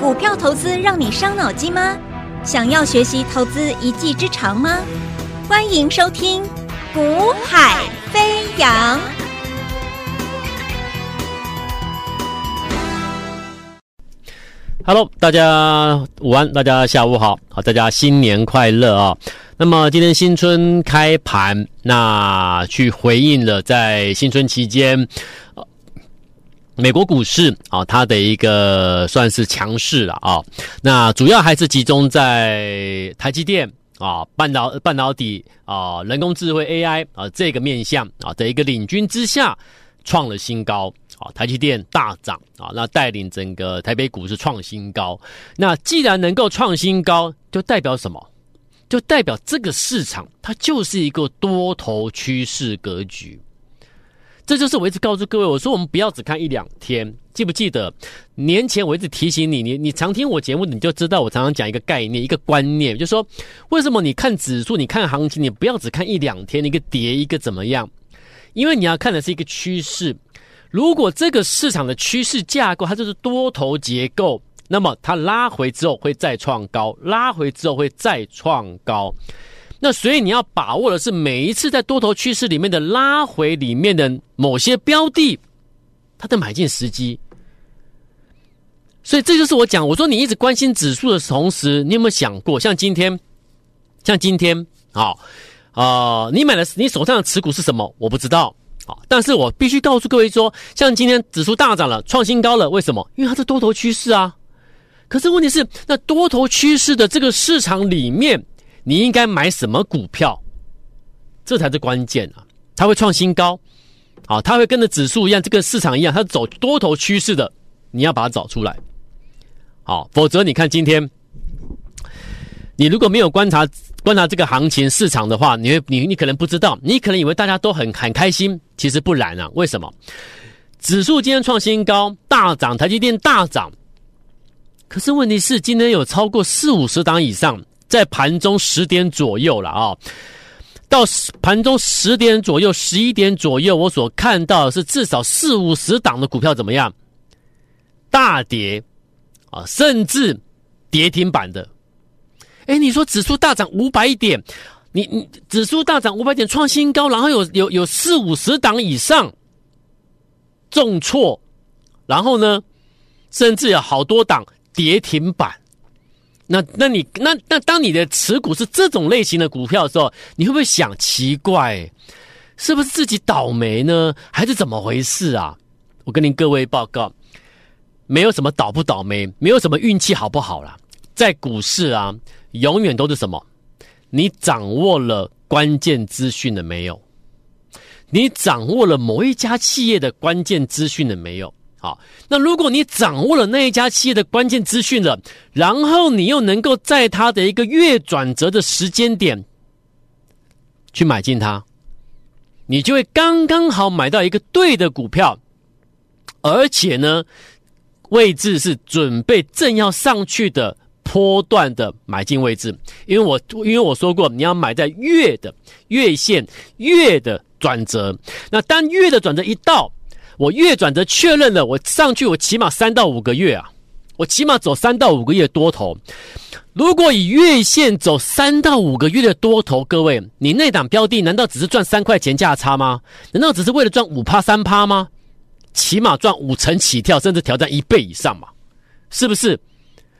股票投资让你伤脑筋吗？想要学习投资一技之长吗？欢迎收听《股海飞扬》。Hello，大家午安，大家下午好，好，大家新年快乐啊、那么今天新春开盘，那去回应了在新春期间。美国股市啊，它的一个算是强势了啊。那主要还是集中在台积电啊、半导半导体啊、人工智慧 AI 啊这个面向啊的一个领军之下，创了新高啊。台积电大涨啊，那带领整个台北股市创新高。那既然能够创新高，就代表什么？就代表这个市场它就是一个多头趋势格局。这就是我一直告诉各位，我说我们不要只看一两天，记不记得年前我一直提醒你，你你常听我节目，你就知道我常常讲一个概念、一个观念，就是说为什么你看指数、你看行情，你不要只看一两天，一个跌一个怎么样？因为你要看的是一个趋势。如果这个市场的趋势架构它就是多头结构，那么它拉回之后会再创高，拉回之后会再创高。那所以你要把握的是每一次在多头趋势里面的拉回里面的某些标的，它的买进时机。所以这就是我讲，我说你一直关心指数的同时，你有没有想过，像今天，像今天，好，啊，你买的你手上的持股是什么？我不知道，好，但是我必须告诉各位说，像今天指数大涨了，创新高了，为什么？因为它是多头趋势啊。可是问题是，那多头趋势的这个市场里面。你应该买什么股票？这才是关键啊！它会创新高，好，它会跟着指数一样，这个市场一样，它走多头趋势的，你要把它找出来，好，否则你看今天，你如果没有观察观察这个行情市场的话，你会你你可能不知道，你可能以为大家都很很开心，其实不然啊！为什么？指数今天创新高，大涨，台积电大涨，可是问题是今天有超过四五十档以上。在盘中十点左右了啊，到盘中十点左右、十一点左右，我所看到的是至少四五十档的股票怎么样？大跌啊，甚至跌停板的。哎，你说指数大涨五百点，你你指数大涨五百点创新高，然后有有有四五十档以上重挫，然后呢，甚至有好多档跌停板。那，那你那那当你的持股是这种类型的股票的时候，你会不会想奇怪，是不是自己倒霉呢，还是怎么回事啊？我跟您各位报告，没有什么倒不倒霉，没有什么运气好不好啦，在股市啊，永远都是什么？你掌握了关键资讯了没有？你掌握了某一家企业的关键资讯了没有？好，那如果你掌握了那一家企业的关键资讯了，然后你又能够在它的一个月转折的时间点去买进它，你就会刚刚好买到一个对的股票，而且呢，位置是准备正要上去的波段的买进位置，因为我因为我说过，你要买在月的月线月的转折，那当月的转折一到。我月转折确认了，我上去我起码三到五个月啊，我起码走三到五个月多头。如果以月线走三到五个月的多头，各位，你那档标的难道只是赚三块钱价差吗？难道只是为了赚五趴三趴吗？起码赚五成起跳，甚至挑战一倍以上嘛？是不是？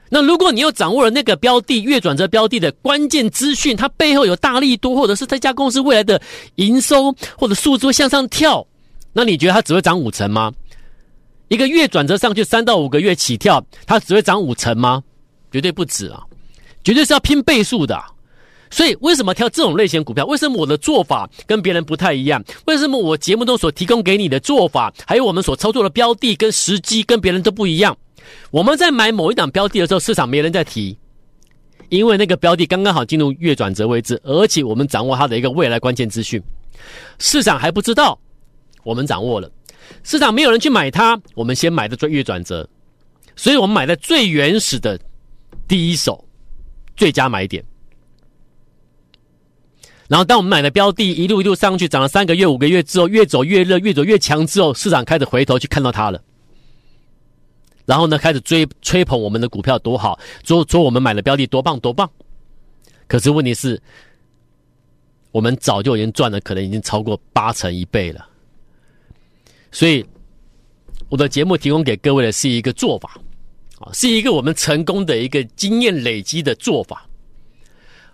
那如果你又掌握了那个标的月转折标的的关键资讯，它背后有大力多，或者是这家公司未来的营收或者数字会向上跳。那你觉得它只会涨五成吗？一个月转折上去三到五个月起跳，它只会涨五成吗？绝对不止啊！绝对是要拼倍数的。所以为什么挑这种类型股票？为什么我的做法跟别人不太一样？为什么我节目中所提供给你的做法，还有我们所操作的标的跟时机跟别人都不一样？我们在买某一档标的的时候，市场没人在提，因为那个标的刚刚好进入月转折位置，而且我们掌握它的一个未来关键资讯，市场还不知道。我们掌握了市场，没有人去买它，我们先买的最月转折，所以我们买在最原始的第一手最佳买点。然后，当我们买的标的一路一路上去，涨了三个月、五个月之后，越走越热，越走越强之后，市场开始回头去看到它了。然后呢，开始追吹捧我们的股票多好，说说我们买的标的多棒多棒。可是问题是，我们早就已经赚了，可能已经超过八成一倍了。所以，我的节目提供给各位的是一个做法，啊，是一个我们成功的一个经验累积的做法。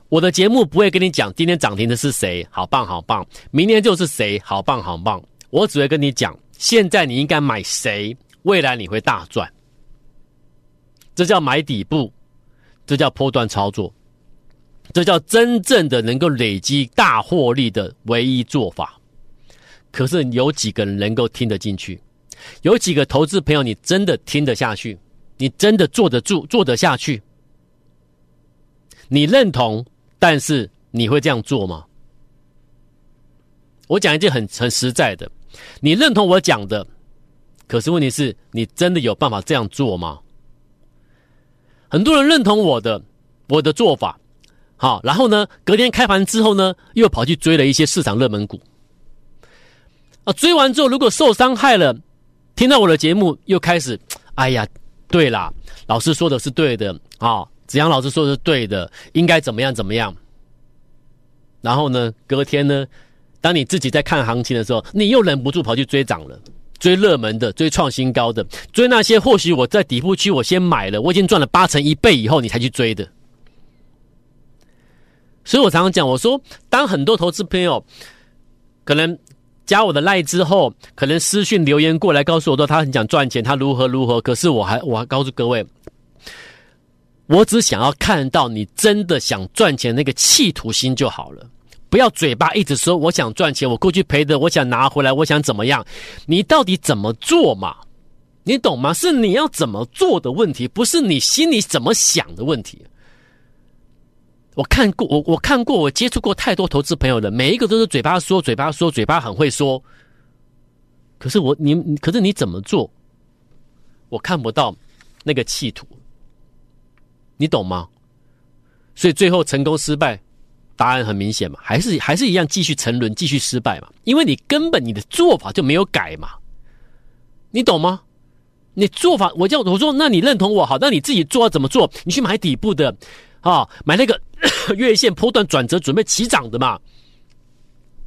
我的节目不会跟你讲今天涨停的是谁，好棒好棒，明天就是谁，好棒好棒。我只会跟你讲，现在你应该买谁，未来你会大赚。这叫买底部，这叫波段操作，这叫真正的能够累积大获利的唯一做法。可是有几个人能够听得进去？有几个投资朋友你真的听得下去？你真的坐得住、做得下去？你认同？但是你会这样做吗？我讲一句很很实在的，你认同我讲的，可是问题是你真的有办法这样做吗？很多人认同我的我的做法，好，然后呢，隔天开盘之后呢，又跑去追了一些市场热门股，追完之后如果受伤害了，听到我的节目又开始，哎呀，对啦，老师说的是对的啊。子阳老师说的是对的，应该怎么样怎么样。然后呢，隔天呢，当你自己在看行情的时候，你又忍不住跑去追涨了，追热门的，追创新高的，追那些或许我在底部区我先买了，我已经赚了八成一倍以后，你才去追的。所以我常常讲，我说，当很多投资朋友可能加我的赖之后，可能私讯留言过来告诉我说他很想赚钱，他如何如何，可是我还我还告诉各位。我只想要看到你真的想赚钱那个企图心就好了，不要嘴巴一直说我想赚钱，我过去赔的，我想拿回来，我想怎么样？你到底怎么做嘛？你懂吗？是你要怎么做的问题，不是你心里怎么想的问题。我看过，我我看过，我接触过太多投资朋友了，每一个都是嘴巴说，嘴巴说，嘴巴很会说，可是我你，可是你怎么做？我看不到那个企图。你懂吗？所以最后成功失败，答案很明显嘛，还是还是一样继续沉沦，继续失败嘛，因为你根本你的做法就没有改嘛，你懂吗？你做法，我叫我说，那你认同我好，那你自己做怎么做？你去买底部的啊，买那个 月线波段转折准备起涨的嘛。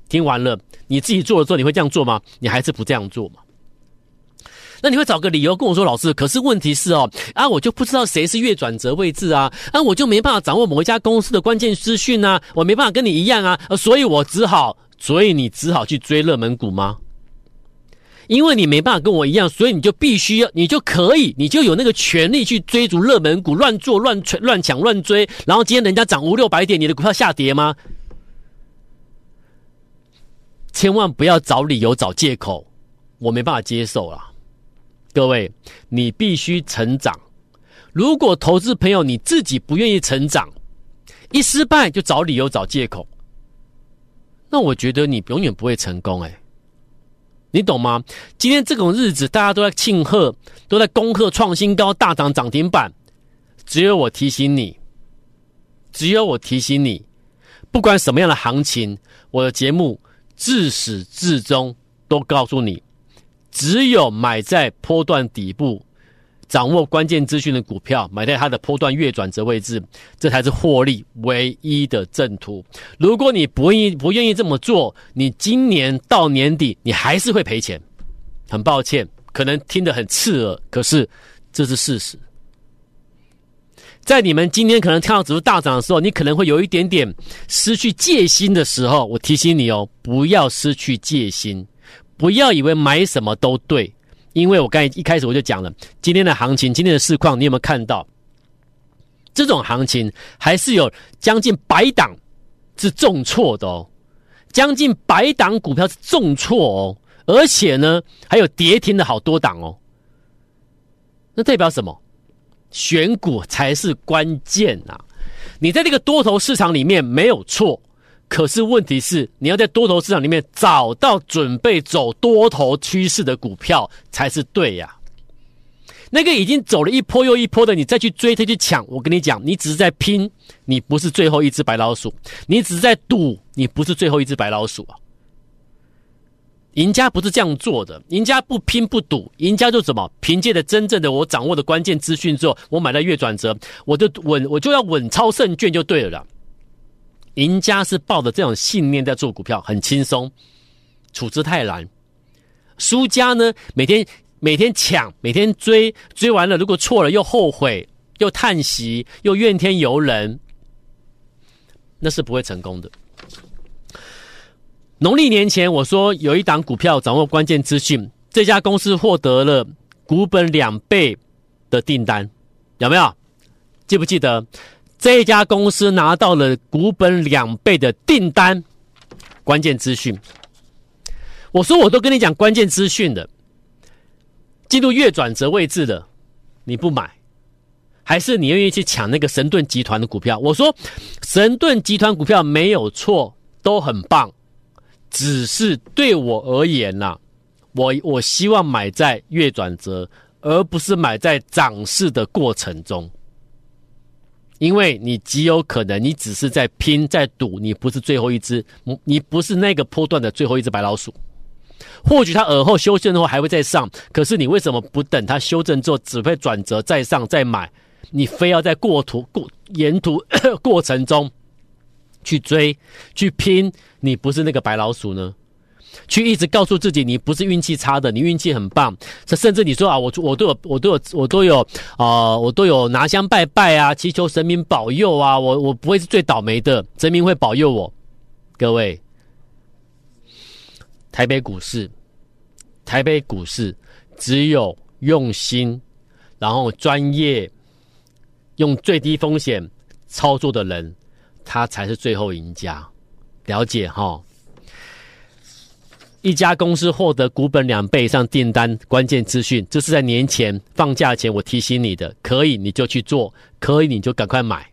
听完了，你自己做了之后，你会这样做吗？你还是不这样做吗？那你会找个理由跟我说，老师，可是问题是哦，啊，我就不知道谁是月转折位置啊，啊，我就没办法掌握某一家公司的关键资讯啊，我没办法跟你一样啊，所以我只好，所以你只好去追热门股吗？因为你没办法跟我一样，所以你就必须要，你就可以，你就有那个权利去追逐热门股，乱做乱吹乱抢乱追，然后今天人家涨五六百点，你的股票下跌吗？千万不要找理由找借口，我没办法接受啦。各位，你必须成长。如果投资朋友你自己不愿意成长，一失败就找理由找借口，那我觉得你永远不会成功。哎，你懂吗？今天这种日子，大家都在庆贺，都在恭贺创新高、大涨涨停板，只有我提醒你，只有我提醒你，不管什么样的行情，我的节目自始至终都告诉你。只有买在波段底部，掌握关键资讯的股票，买在它的波段月转折位置，这才是获利唯一的正途。如果你不愿意不愿意这么做，你今年到年底你还是会赔钱。很抱歉，可能听得很刺耳，可是这是事实。在你们今天可能看到指数大涨的时候，你可能会有一点点失去戒心的时候，我提醒你哦，不要失去戒心。不要以为买什么都对，因为我刚才一开始我就讲了，今天的行情，今天的市况，你有没有看到？这种行情还是有将近百档是重挫的哦，将近百档股票是重挫哦，而且呢，还有跌停的好多档哦。那代表什么？选股才是关键啊！你在这个多头市场里面没有错。可是问题是，你要在多头市场里面找到准备走多头趋势的股票才是对呀。那个已经走了一波又一波的，你再去追，再去抢，我跟你讲，你只是在拼，你不是最后一只白老鼠，你只是在赌，你不是最后一只白老鼠啊。赢家不是这样做的，赢家不拼不赌，赢家就怎么？凭借着真正的我掌握的关键资讯之后，我买了月转折，我就稳，我就要稳操胜券就对了啦。赢家是抱着这种信念在做股票，很轻松，处之泰然。输家呢，每天每天抢，每天追，追完了如果错了又后悔，又叹息，又怨天尤人，那是不会成功的。农历年前，我说有一档股票掌握关键资讯，这家公司获得了股本两倍的订单，有没有？记不记得？这一家公司拿到了股本两倍的订单，关键资讯。我说我都跟你讲关键资讯的，进入月转折位置的，你不买，还是你愿意去抢那个神盾集团的股票？我说神盾集团股票没有错，都很棒。只是对我而言呐、我我希望买在月转折，而不是买在涨势的过程中，因为你极有可能你只是在拼在赌，你不是最后一只，你不是那个波段的最后一只白老鼠。或许它耳后修正的话还会再上，可是你为什么不等它修正之后只会转折再上再买？你非要在过途过沿途 过程中？去追，去拼，你不是那个白老鼠呢？去一直告诉自己，你不是运气差的，你运气很棒。这甚至你说啊，我我都有，我都有，我都有啊、呃，我都有拿香拜拜啊，祈求神明保佑啊，我我不会是最倒霉的，神明会保佑我。各位，台北股市，台北股市只有用心，然后专业，用最低风险操作的人。他才是最后赢家，了解哈？一家公司获得股本两倍以上订单关键资讯，这是在年前放假前我提醒你的，可以你就去做，可以你就赶快买，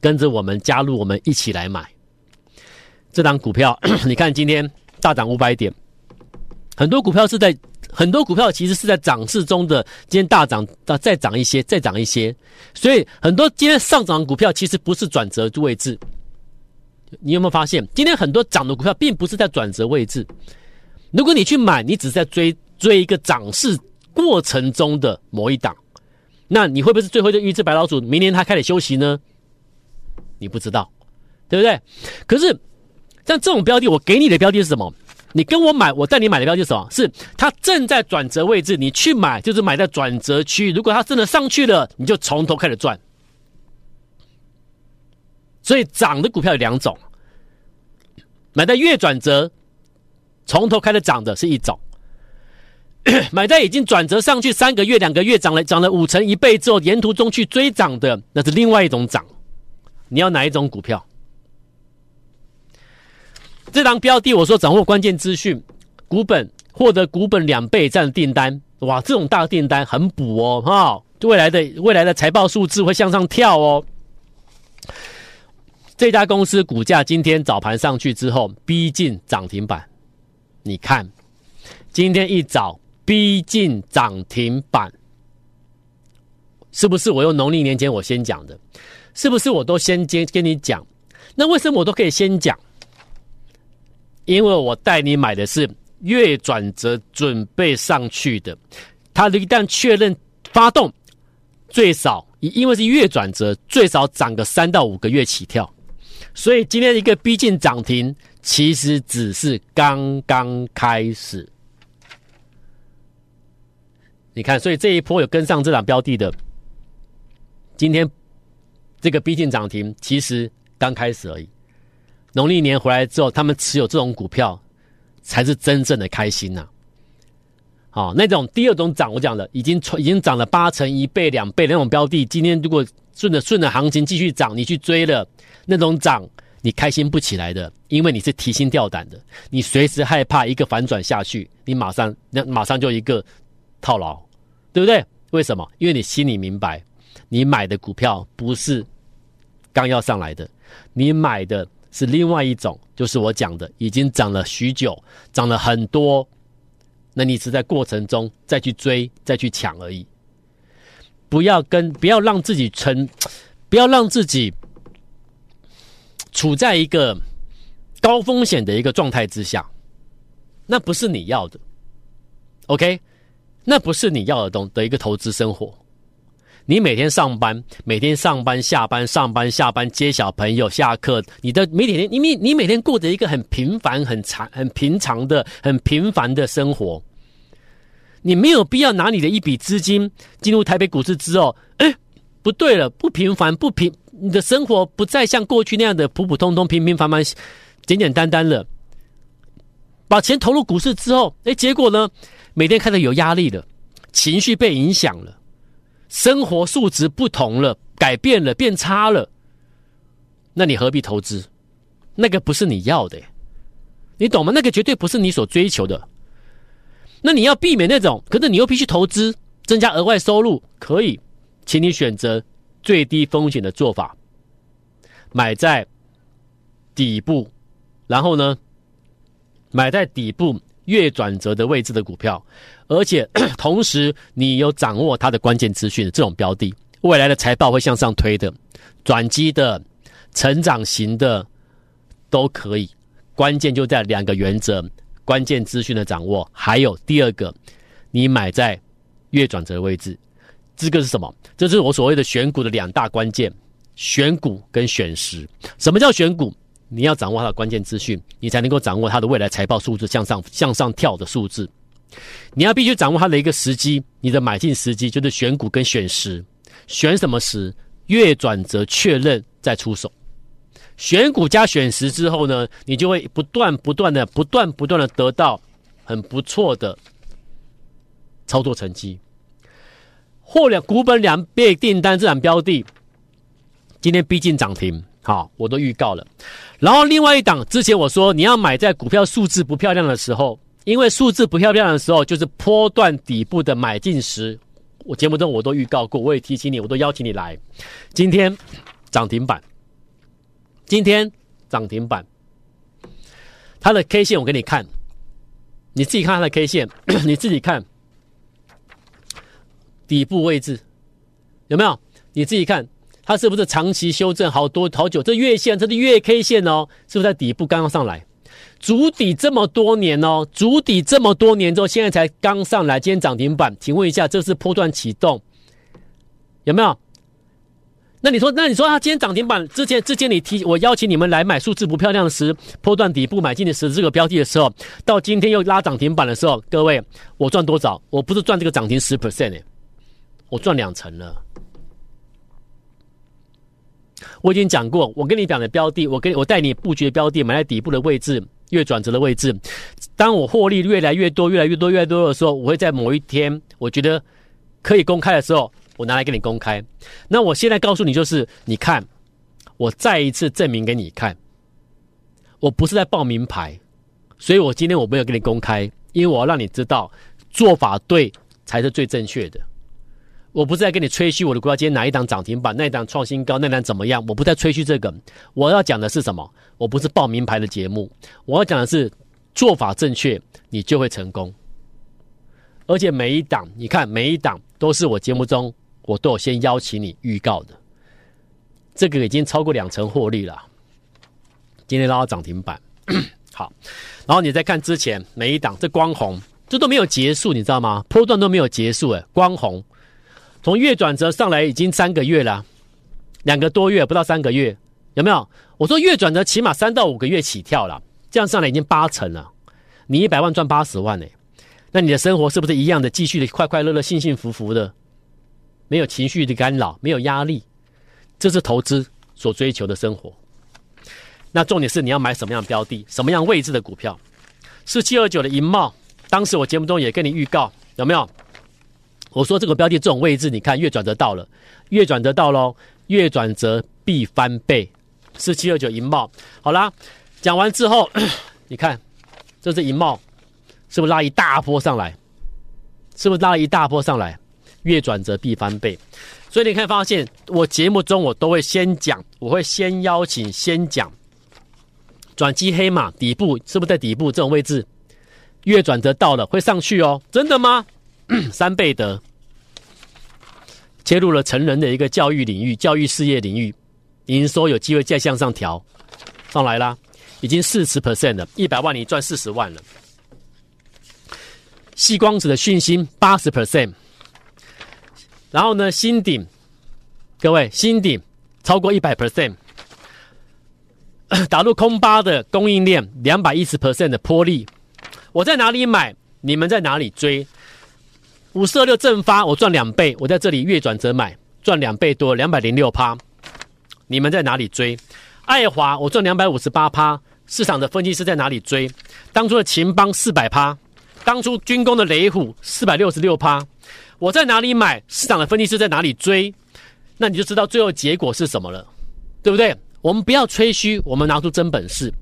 跟着我们加入我们一起来买这档股票。你看今天大涨五百点，很多股票是在。很多股票其实是在涨势中的，今天大涨，再涨一些，再涨一些，所以很多今天上涨的股票其实不是转折位置。你有没有发现，今天很多涨的股票并不是在转折位置？如果你去买，你只是在追追一个涨势过程中的某一档，那你会不会是最后的一只白老鼠？明年它开始休息呢？你不知道，对不对？可是像这种标的，我给你的标的是什么？你跟我买，我带你买的标的是什么？是它正在转折位置，你去买就是买在转折区。如果它真的上去了，你就从头开始赚。所以涨的股票有两种，买在月转折，从头开始涨的是一种；买在已经转折上去三个月、两个月涨了涨了五成、一倍之后，沿途中去追涨的，那是另外一种涨。你要哪一种股票？这档标的，我说掌握关键资讯，股本获得股本两倍这样的订单，哇，这种大订单很补哦，哈，未来的未来的财报数字会向上跳哦。这家公司股价今天早盘上去之后，逼近涨停板，你看，今天一早逼近涨停板，是不是我用农历年前我先讲的？是不是我都先跟跟你讲？那为什么我都可以先讲？因为我带你买的是月转折准备上去的，它一旦确认发动，最少因为是月转折，最少涨个三到五个月起跳，所以今天一个逼近涨停，其实只是刚刚开始。你看，所以这一波有跟上这档标的的，今天这个逼近涨停，其实刚开始而已。农历年回来之后，他们持有这种股票，才是真正的开心呐、好、哦，那种第二种涨，我讲的已经已经涨了八成、一倍、两倍那种标的，今天如果顺着顺着行情继续涨，你去追了那种涨，你开心不起来的，因为你是提心吊胆的，你随时害怕一个反转下去，你马上那马上就一个套牢，对不对？为什么？因为你心里明白，你买的股票不是刚要上来的，你买的。是另外一种，就是我讲的，已经涨了许久，涨了很多，那你是在过程中再去追、再去抢而已。不要跟，不要让自己成，不要让自己处在一个高风险的一个状态之下。那不是你要的，OK？那不是你要的东的一个投资生活。你每天上班，每天上班下班，上班下班接小朋友下课，你的每天你你你每天过着一个很平凡、很常、很平常的、很平凡的生活。你没有必要拿你的一笔资金进入台北股市之后，哎，不对了，不平凡，不平，你的生活不再像过去那样的普普通通、平平凡凡、简简单单了。把钱投入股市之后，哎，结果呢，每天看到有压力了，情绪被影响了。生活素质不同了，改变了，变差了，那你何必投资？那个不是你要的，你懂吗？那个绝对不是你所追求的。那你要避免那种，可是你又必须投资，增加额外收入，可以，请你选择最低风险的做法，买在底部，然后呢，买在底部。月转折的位置的股票，而且 同时你有掌握它的关键资讯这种标的，未来的财报会向上推的，转机的、成长型的都可以。关键就在两个原则：关键资讯的掌握，还有第二个，你买在月转折位置。这个是什么？这是我所谓的选股的两大关键：选股跟选时。什么叫选股？你要掌握它的关键资讯，你才能够掌握它的未来财报数字向上向上跳的数字。你要必须掌握它的一个时机，你的买进时机就是选股跟选时。选什么时？月转折确认再出手。选股加选时之后呢，你就会不断不断的、不断不断的得到很不错的操作成绩。或两股本两倍订单这档标的，今天逼近涨停。好，我都预告了。然后另外一档，之前我说你要买在股票数字不漂亮的时候，因为数字不漂亮的时候就是波段底部的买进时。我节目中我都预告过，我也提醒你，我都邀请你来。今天涨停板，今天涨停板，它的 K 线我给你看，你自己看它的 K 线，你自己看底部位置有没有？你自己看。它是不是长期修正好多好久？这月线，这是月 K 线哦，是不是在底部刚刚上来？筑底这么多年哦，筑底这么多年之后，现在才刚上来，今天涨停板。请问一下，这是波段启动有没有？那你说，那你说它今天涨停板之前，之前你提我邀请你们来买数字不漂亮的时，波段底部买进的时这个标的的时候，到今天又拉涨停板的时候，各位我赚多少？我不是赚这个涨停十 percent 哎，我赚两成了。我已经讲过，我跟你讲的标的，我跟我带你布局的标的，买在底部的位置，越转折的位置。当我获利越来越多、越来越多、越来越多的时候，我会在某一天，我觉得可以公开的时候，我拿来给你公开。那我现在告诉你，就是你看，我再一次证明给你看，我不是在报名牌，所以我今天我没有给你公开，因为我要让你知道，做法对才是最正确的。我不是在跟你吹嘘我的股票今天哪一档涨停板，那一档创新高，那档怎么样？我不在吹嘘这个，我要讲的是什么？我不是报名牌的节目，我要讲的是做法正确，你就会成功。而且每一档，你看每一档都是我节目中我都有先邀请你预告的，这个已经超过两成获利了。今天拉到涨停板，好，然后你再看之前每一档，这光红这都没有结束，你知道吗？波段都没有结束，诶，光红。从月转折上来已经三个月了，两个多月不到三个月，有没有？我说月转折起码三到五个月起跳了，这样上来已经八成了。你一百万赚八十万呢，那你的生活是不是一样的？继续的快快乐乐、幸幸福福的，没有情绪的干扰，没有压力，这是投资所追求的生活。那重点是你要买什么样标的，什么样位置的股票？四七二九的银茂，当时我节目中也跟你预告，有没有？我说这个标的这种位置，你看月转折到了，月转折到喽，月转折必翻倍，四七二九银茂，好啦，讲完之后，你看，这是银茂，是不是拉一大波上来？是不是拉了一大波上来？月转折必翻倍，所以你可以发现，我节目中我都会先讲，我会先邀请，先讲，转机黑马底部是不是在底部？这种位置？月转折到了会上去哦，真的吗？三倍的切入了成人的一个教育领域、教育事业领域，营收有机会再向上调上来啦，已经四十 percent 了，一百万你赚四十万了，矽光子的讯息八十。percent，然后呢，新顶，各位新顶超过一百 percent，打入空巴的供应链两百一十 percent 的波丽，我在哪里买？你们在哪里追？五四二六正发我赚两倍，我在这里月转折买赚两倍多，两百零六趴，你们在哪里追？爱华我赚两百五十八趴，市场的分析师在哪里追？当初的秦邦四百趴。当初军工的雷虎四百六十六趴，我在哪里买？市场的分析师在哪里追？那你就知道最后结果是什么了，对不对？我们不要吹嘘，我们拿出真本事。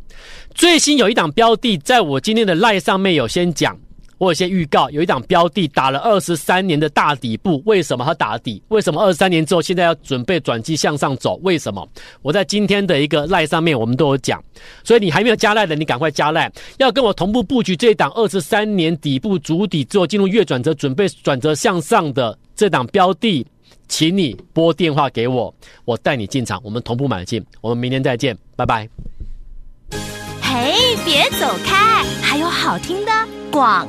最新有一档标的，在我今天的赖上面有先讲。我有些预告，有一档标的打了二十三年的大底部，为什么它打底？为什么二十三年之后现在要准备转机向上走？为什么？我在今天的一个赖上面我们都有讲，所以你还没有加赖的，你赶快加赖，要跟我同步布局这一档二十三年底部主底之后进入月转折，准备转折向上的这档标的，请你拨电话给我，我带你进场，我们同步买进，我们明天再见，拜拜。嘿，别走开，还有好听的广。